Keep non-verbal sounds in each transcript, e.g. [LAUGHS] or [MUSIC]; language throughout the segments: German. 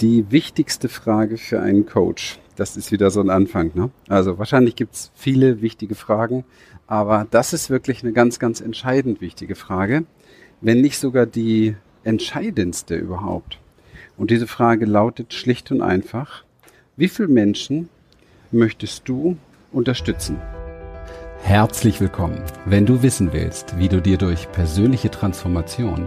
Die wichtigste Frage für einen Coach. Das ist wieder so ein Anfang. Ne? Also wahrscheinlich gibt's viele wichtige Fragen, aber das ist wirklich eine ganz, ganz entscheidend wichtige Frage, wenn nicht sogar die entscheidendste überhaupt. Und diese Frage lautet schlicht und einfach, wie viele Menschen möchtest du unterstützen? Herzlich willkommen. Wenn du wissen willst, wie du dir durch persönliche Transformation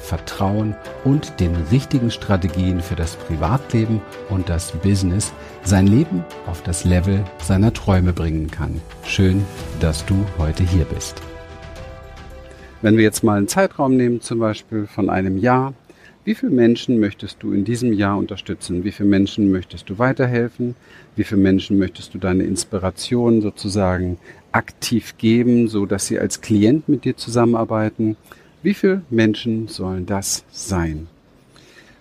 Vertrauen und den richtigen Strategien für das Privatleben und das Business sein Leben auf das Level seiner Träume bringen kann. Schön, dass du heute hier bist. Wenn wir jetzt mal einen Zeitraum nehmen, zum Beispiel von einem Jahr, wie viele Menschen möchtest du in diesem Jahr unterstützen? Wie viele Menschen möchtest du weiterhelfen? Wie viele Menschen möchtest du deine Inspiration sozusagen aktiv geben, so dass sie als Klient mit dir zusammenarbeiten? Wie viele Menschen sollen das sein?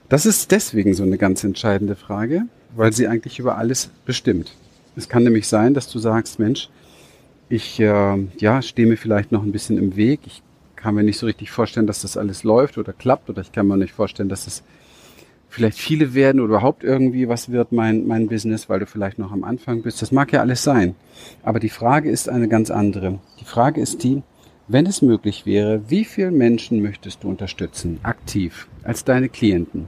Das ist deswegen so eine ganz entscheidende Frage, weil sie eigentlich über alles bestimmt. Es kann nämlich sein, dass du sagst, Mensch, ich äh, ja, stehe mir vielleicht noch ein bisschen im Weg. Ich kann mir nicht so richtig vorstellen, dass das alles läuft oder klappt oder ich kann mir nicht vorstellen, dass es vielleicht viele werden oder überhaupt irgendwie was wird mein, mein Business, weil du vielleicht noch am Anfang bist. Das mag ja alles sein. Aber die Frage ist eine ganz andere. Die Frage ist die, wenn es möglich wäre, wie viele Menschen möchtest du unterstützen, aktiv, als deine Klienten?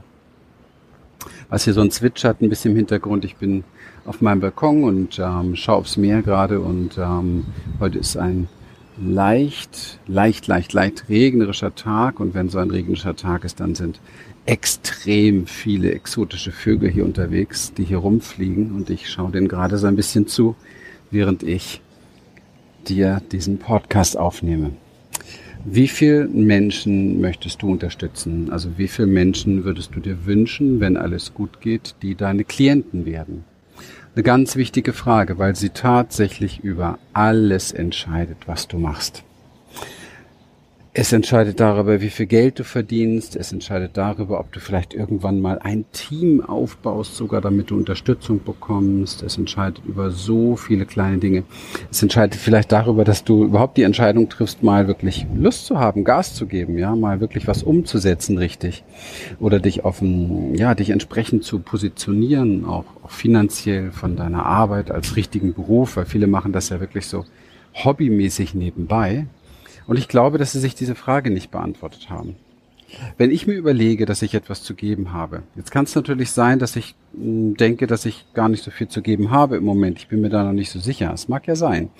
Was hier so ein zwitschert, ein bisschen im Hintergrund. Ich bin auf meinem Balkon und ähm, schaue aufs Meer gerade und ähm, heute ist ein leicht, leicht, leicht, leicht regnerischer Tag und wenn so ein regnerischer Tag ist, dann sind extrem viele exotische Vögel hier unterwegs, die hier rumfliegen und ich schaue denen gerade so ein bisschen zu, während ich dir diesen Podcast aufnehme. Wie viele Menschen möchtest du unterstützen? Also wie viele Menschen würdest du dir wünschen, wenn alles gut geht, die deine Klienten werden? Eine ganz wichtige Frage, weil sie tatsächlich über alles entscheidet, was du machst. Es entscheidet darüber, wie viel Geld du verdienst. Es entscheidet darüber, ob du vielleicht irgendwann mal ein Team aufbaust, sogar damit du Unterstützung bekommst. Es entscheidet über so viele kleine Dinge. Es entscheidet vielleicht darüber, dass du überhaupt die Entscheidung triffst, mal wirklich Lust zu haben, Gas zu geben, ja, mal wirklich was umzusetzen, richtig. Oder dich auf ein, ja, dich entsprechend zu positionieren, auch, auch finanziell von deiner Arbeit als richtigen Beruf, weil viele machen das ja wirklich so hobbymäßig nebenbei und ich glaube, dass sie sich diese Frage nicht beantwortet haben. Wenn ich mir überlege, dass ich etwas zu geben habe, jetzt kann es natürlich sein, dass ich hm, denke, dass ich gar nicht so viel zu geben habe im Moment. Ich bin mir da noch nicht so sicher. Es mag ja sein.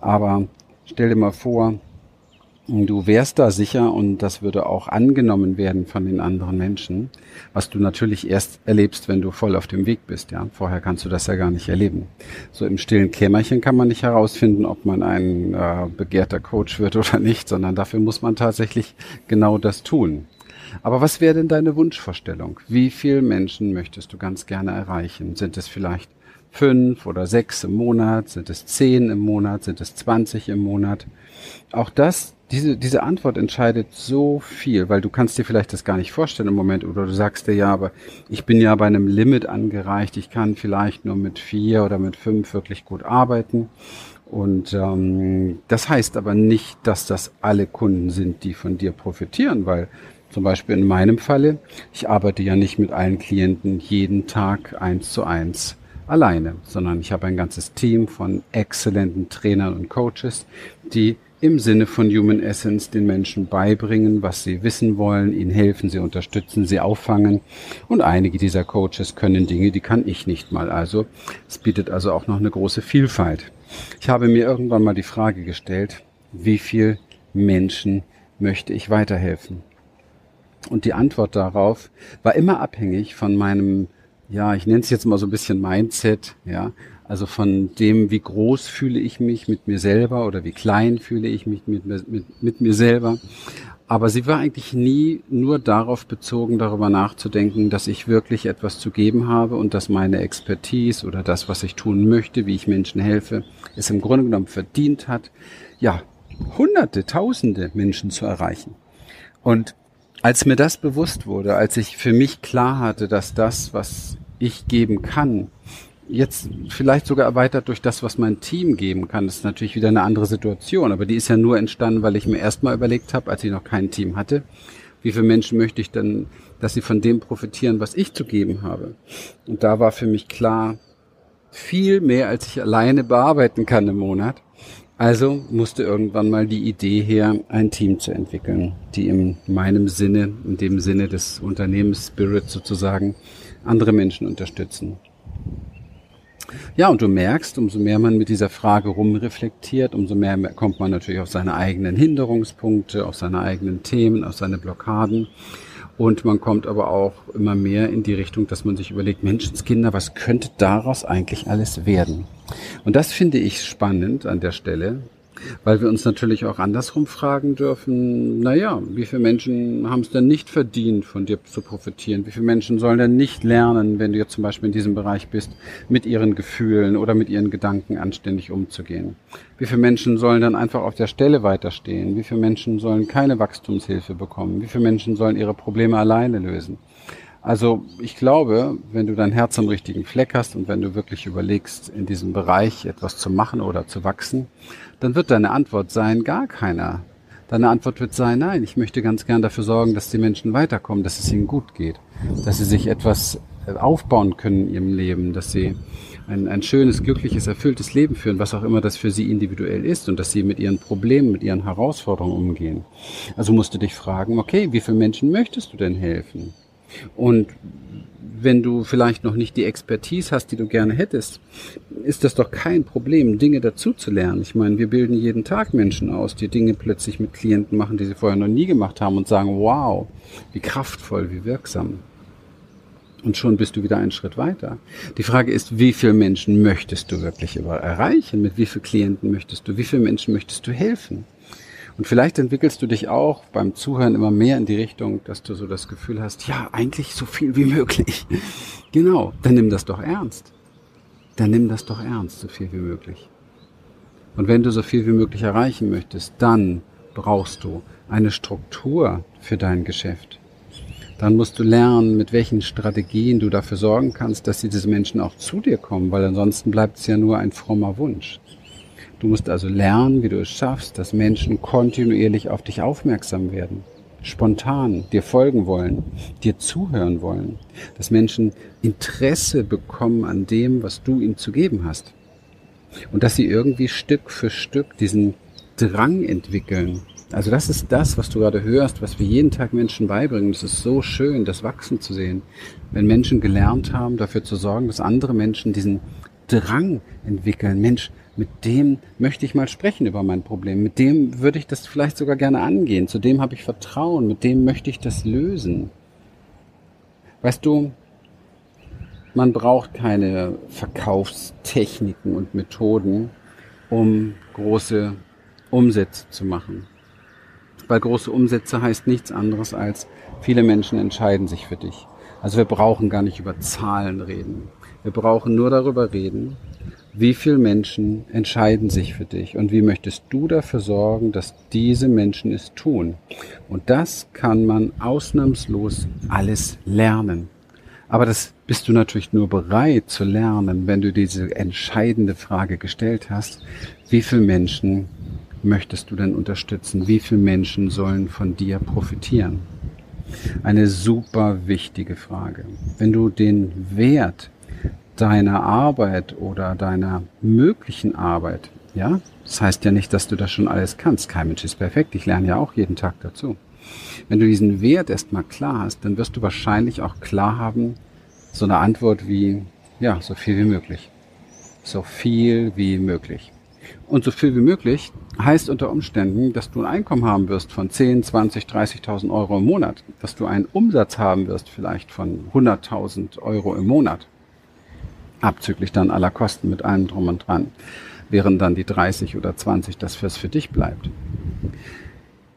Aber stell dir mal vor, Du wärst da sicher und das würde auch angenommen werden von den anderen Menschen, was du natürlich erst erlebst, wenn du voll auf dem Weg bist. Ja, vorher kannst du das ja gar nicht erleben. So im stillen Kämmerchen kann man nicht herausfinden, ob man ein äh, begehrter Coach wird oder nicht, sondern dafür muss man tatsächlich genau das tun. Aber was wäre denn deine Wunschvorstellung? Wie viele Menschen möchtest du ganz gerne erreichen? Sind es vielleicht fünf oder sechs im Monat? Sind es zehn im Monat? Sind es zwanzig im Monat? Auch das diese, diese Antwort entscheidet so viel, weil du kannst dir vielleicht das gar nicht vorstellen im Moment oder du sagst dir ja, aber ich bin ja bei einem Limit angereicht, ich kann vielleicht nur mit vier oder mit fünf wirklich gut arbeiten. Und ähm, das heißt aber nicht, dass das alle Kunden sind, die von dir profitieren, weil zum Beispiel in meinem Falle, ich arbeite ja nicht mit allen Klienten jeden Tag eins zu eins alleine, sondern ich habe ein ganzes Team von exzellenten Trainern und Coaches, die im Sinne von Human Essence den Menschen beibringen, was sie wissen wollen, ihnen helfen, sie unterstützen, sie auffangen. Und einige dieser Coaches können Dinge, die kann ich nicht mal. Also es bietet also auch noch eine große Vielfalt. Ich habe mir irgendwann mal die Frage gestellt, wie viel Menschen möchte ich weiterhelfen? Und die Antwort darauf war immer abhängig von meinem, ja, ich nenne es jetzt mal so ein bisschen Mindset, ja, also von dem, wie groß fühle ich mich mit mir selber oder wie klein fühle ich mich mit, mit, mit mir selber. Aber sie war eigentlich nie nur darauf bezogen, darüber nachzudenken, dass ich wirklich etwas zu geben habe und dass meine Expertise oder das, was ich tun möchte, wie ich Menschen helfe, es im Grunde genommen verdient hat, ja, Hunderte, Tausende Menschen zu erreichen. Und als mir das bewusst wurde, als ich für mich klar hatte, dass das, was ich geben kann, jetzt vielleicht sogar erweitert durch das, was mein Team geben kann, das ist natürlich wieder eine andere Situation, aber die ist ja nur entstanden, weil ich mir erstmal überlegt habe, als ich noch kein Team hatte, wie viele Menschen möchte ich denn, dass sie von dem profitieren, was ich zu geben habe. Und da war für mich klar, viel mehr, als ich alleine bearbeiten kann im Monat. Also musste irgendwann mal die Idee her, ein Team zu entwickeln, die in meinem Sinne, in dem Sinne des Unternehmens-Spirit sozusagen, andere Menschen unterstützen. Ja, und du merkst, umso mehr man mit dieser Frage rumreflektiert, umso mehr kommt man natürlich auf seine eigenen Hinderungspunkte, auf seine eigenen Themen, auf seine Blockaden. Und man kommt aber auch immer mehr in die Richtung, dass man sich überlegt, Menschenskinder, was könnte daraus eigentlich alles werden? Und das finde ich spannend an der Stelle, weil wir uns natürlich auch andersrum fragen dürfen, naja, wie viele Menschen haben es denn nicht verdient, von dir zu profitieren? Wie viele Menschen sollen denn nicht lernen, wenn du jetzt zum Beispiel in diesem Bereich bist, mit ihren Gefühlen oder mit ihren Gedanken anständig umzugehen? Wie viele Menschen sollen dann einfach auf der Stelle weiterstehen? Wie viele Menschen sollen keine Wachstumshilfe bekommen? Wie viele Menschen sollen ihre Probleme alleine lösen? Also ich glaube, wenn du dein Herz am richtigen Fleck hast und wenn du wirklich überlegst, in diesem Bereich etwas zu machen oder zu wachsen, dann wird deine Antwort sein, gar keiner. Deine Antwort wird sein, nein, ich möchte ganz gern dafür sorgen, dass die Menschen weiterkommen, dass es ihnen gut geht, dass sie sich etwas äh, aufbauen können in ihrem Leben, dass sie ein, ein schönes, glückliches, erfülltes Leben führen, was auch immer das für sie individuell ist und dass sie mit ihren Problemen, mit ihren Herausforderungen umgehen. Also musst du dich fragen, okay, wie vielen Menschen möchtest du denn helfen? Und wenn du vielleicht noch nicht die Expertise hast, die du gerne hättest, ist das doch kein Problem, Dinge dazu zu lernen. Ich meine, wir bilden jeden Tag Menschen aus, die Dinge plötzlich mit Klienten machen, die sie vorher noch nie gemacht haben und sagen, wow, wie kraftvoll, wie wirksam. Und schon bist du wieder einen Schritt weiter. Die Frage ist, wie viele Menschen möchtest du wirklich erreichen? Mit wie vielen Klienten möchtest du? Wie vielen Menschen möchtest du helfen? Und vielleicht entwickelst du dich auch beim Zuhören immer mehr in die Richtung, dass du so das Gefühl hast, ja, eigentlich so viel wie [LAUGHS] möglich. Genau, dann nimm das doch ernst. Dann nimm das doch ernst, so viel wie möglich. Und wenn du so viel wie möglich erreichen möchtest, dann brauchst du eine Struktur für dein Geschäft. Dann musst du lernen, mit welchen Strategien du dafür sorgen kannst, dass diese Menschen auch zu dir kommen, weil ansonsten bleibt es ja nur ein frommer Wunsch. Du musst also lernen, wie du es schaffst, dass Menschen kontinuierlich auf dich aufmerksam werden, spontan dir folgen wollen, dir zuhören wollen, dass Menschen Interesse bekommen an dem, was du ihnen zu geben hast. Und dass sie irgendwie Stück für Stück diesen Drang entwickeln. Also das ist das, was du gerade hörst, was wir jeden Tag Menschen beibringen. Es ist so schön, das Wachsen zu sehen. Wenn Menschen gelernt haben, dafür zu sorgen, dass andere Menschen diesen Drang entwickeln. Mensch, mit dem möchte ich mal sprechen über mein Problem. Mit dem würde ich das vielleicht sogar gerne angehen. Zu dem habe ich Vertrauen. Mit dem möchte ich das lösen. Weißt du, man braucht keine Verkaufstechniken und Methoden, um große Umsätze zu machen. Weil große Umsätze heißt nichts anderes als, viele Menschen entscheiden sich für dich. Also wir brauchen gar nicht über Zahlen reden. Wir brauchen nur darüber reden, wie viele Menschen entscheiden sich für dich und wie möchtest du dafür sorgen, dass diese Menschen es tun. Und das kann man ausnahmslos alles lernen. Aber das bist du natürlich nur bereit zu lernen, wenn du diese entscheidende Frage gestellt hast, wie viele Menschen möchtest du denn unterstützen? Wie viele Menschen sollen von dir profitieren? Eine super wichtige Frage. Wenn du den Wert deiner Arbeit oder deiner möglichen Arbeit, ja, das heißt ja nicht, dass du das schon alles kannst. Kein Mensch ist perfekt. Ich lerne ja auch jeden Tag dazu. Wenn du diesen Wert erstmal klar hast, dann wirst du wahrscheinlich auch klar haben, so eine Antwort wie, ja, so viel wie möglich. So viel wie möglich. Und so viel wie möglich heißt unter Umständen, dass du ein Einkommen haben wirst von 10, 20, 30.000 Euro im Monat, dass du einen Umsatz haben wirst vielleicht von 100.000 Euro im Monat abzüglich dann aller Kosten mit allem drum und dran, während dann die 30 oder 20 das fürs für dich bleibt.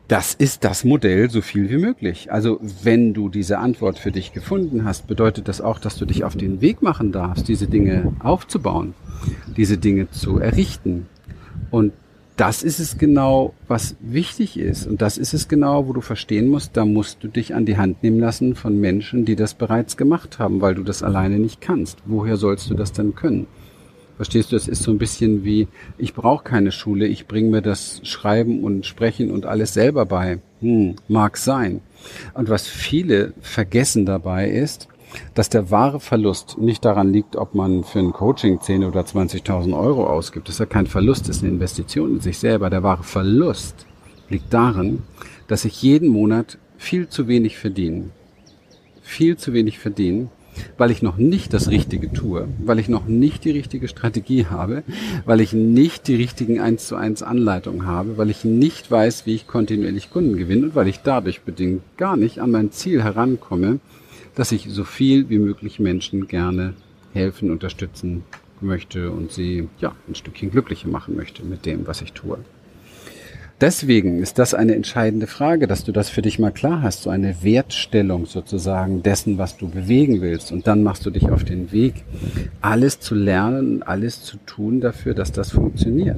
Das ist das Modell so viel wie möglich. Also wenn du diese Antwort für dich gefunden hast, bedeutet das auch, dass du dich auf den Weg machen darfst, diese Dinge aufzubauen, diese Dinge zu errichten. Und das ist es genau, was wichtig ist. Und das ist es genau, wo du verstehen musst, da musst du dich an die Hand nehmen lassen von Menschen, die das bereits gemacht haben, weil du das alleine nicht kannst. Woher sollst du das denn können? Verstehst du, es ist so ein bisschen wie, ich brauche keine Schule, ich bringe mir das Schreiben und Sprechen und alles selber bei. Hm, mag sein. Und was viele vergessen dabei ist, dass der wahre Verlust nicht daran liegt, ob man für ein Coaching 10 oder 20.000 Euro ausgibt. Das ist ja kein Verlust, das ist eine Investition in sich selber. Der wahre Verlust liegt darin, dass ich jeden Monat viel zu wenig verdiene. Viel zu wenig verdiene, weil ich noch nicht das Richtige tue, weil ich noch nicht die richtige Strategie habe, weil ich nicht die richtigen 1 zu 1 Anleitungen habe, weil ich nicht weiß, wie ich kontinuierlich Kunden gewinne und weil ich dadurch bedingt gar nicht an mein Ziel herankomme, dass ich so viel wie möglich Menschen gerne helfen, unterstützen möchte und sie ja ein Stückchen glücklicher machen möchte mit dem, was ich tue. Deswegen ist das eine entscheidende Frage, dass du das für dich mal klar hast, so eine Wertstellung sozusagen dessen, was du bewegen willst. Und dann machst du dich auf den Weg, alles zu lernen alles zu tun dafür, dass das funktioniert.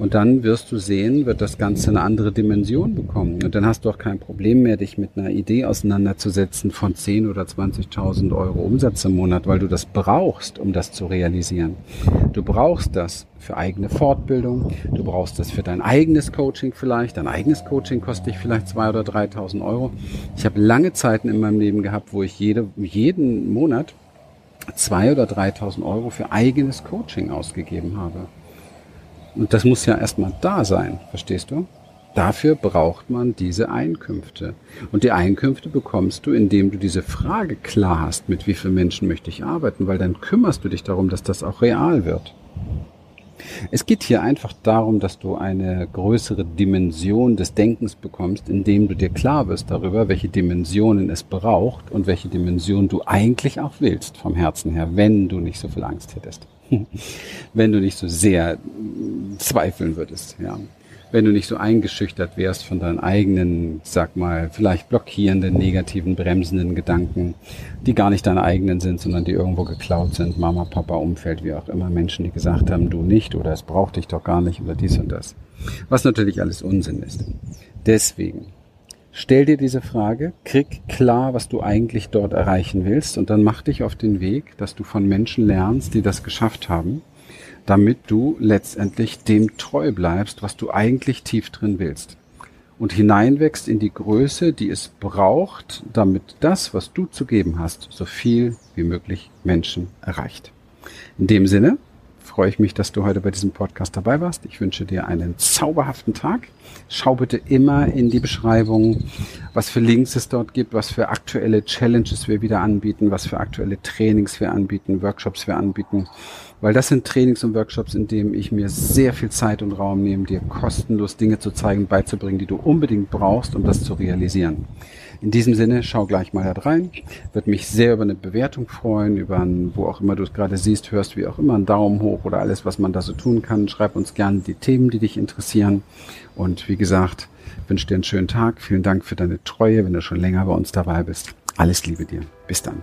Und dann wirst du sehen, wird das Ganze eine andere Dimension bekommen. Und dann hast du auch kein Problem mehr, dich mit einer Idee auseinanderzusetzen von 10 oder 20.000 Euro Umsatz im Monat, weil du das brauchst, um das zu realisieren. Du brauchst das für eigene Fortbildung. Du brauchst das für dein eigenes Coaching vielleicht. Dein eigenes Coaching kostet dich vielleicht 2.000 oder 3.000 Euro. Ich habe lange Zeiten in meinem Leben gehabt, wo ich jede, jeden Monat 2.000 oder 3.000 Euro für eigenes Coaching ausgegeben habe. Und das muss ja erstmal da sein, verstehst du? Dafür braucht man diese Einkünfte. Und die Einkünfte bekommst du, indem du diese Frage klar hast, mit wie vielen Menschen möchte ich arbeiten, weil dann kümmerst du dich darum, dass das auch real wird. Es geht hier einfach darum, dass du eine größere Dimension des Denkens bekommst, indem du dir klar wirst darüber, welche Dimensionen es braucht und welche Dimension du eigentlich auch willst vom Herzen her, wenn du nicht so viel Angst hättest. [LAUGHS] wenn du nicht so sehr zweifeln würdest, ja. Wenn du nicht so eingeschüchtert wärst von deinen eigenen, sag mal, vielleicht blockierenden, negativen, bremsenden Gedanken, die gar nicht deine eigenen sind, sondern die irgendwo geklaut sind, Mama, Papa, Umfeld, wie auch immer, Menschen, die gesagt haben, du nicht oder es braucht dich doch gar nicht oder dies und das. Was natürlich alles Unsinn ist. Deswegen, Stell dir diese Frage, krieg klar, was du eigentlich dort erreichen willst und dann mach dich auf den Weg, dass du von Menschen lernst, die das geschafft haben, damit du letztendlich dem treu bleibst, was du eigentlich tief drin willst und hineinwächst in die Größe, die es braucht, damit das, was du zu geben hast, so viel wie möglich Menschen erreicht. In dem Sinne, freue ich mich, dass du heute bei diesem Podcast dabei warst. Ich wünsche dir einen zauberhaften Tag. Schau bitte immer in die Beschreibung, was für Links es dort gibt, was für aktuelle Challenges wir wieder anbieten, was für aktuelle Trainings wir anbieten, Workshops wir anbieten. Weil das sind Trainings und Workshops, in denen ich mir sehr viel Zeit und Raum nehme, dir kostenlos Dinge zu zeigen, beizubringen, die du unbedingt brauchst, um das zu realisieren. In diesem Sinne, schau gleich mal da rein. Würde mich sehr über eine Bewertung freuen, über ein, wo auch immer du es gerade siehst, hörst, wie auch immer, einen Daumen hoch oder alles, was man da so tun kann. Schreib uns gerne die Themen, die dich interessieren. Und wie gesagt, wünsche dir einen schönen Tag. Vielen Dank für deine Treue, wenn du schon länger bei uns dabei bist. Alles Liebe dir. Bis dann.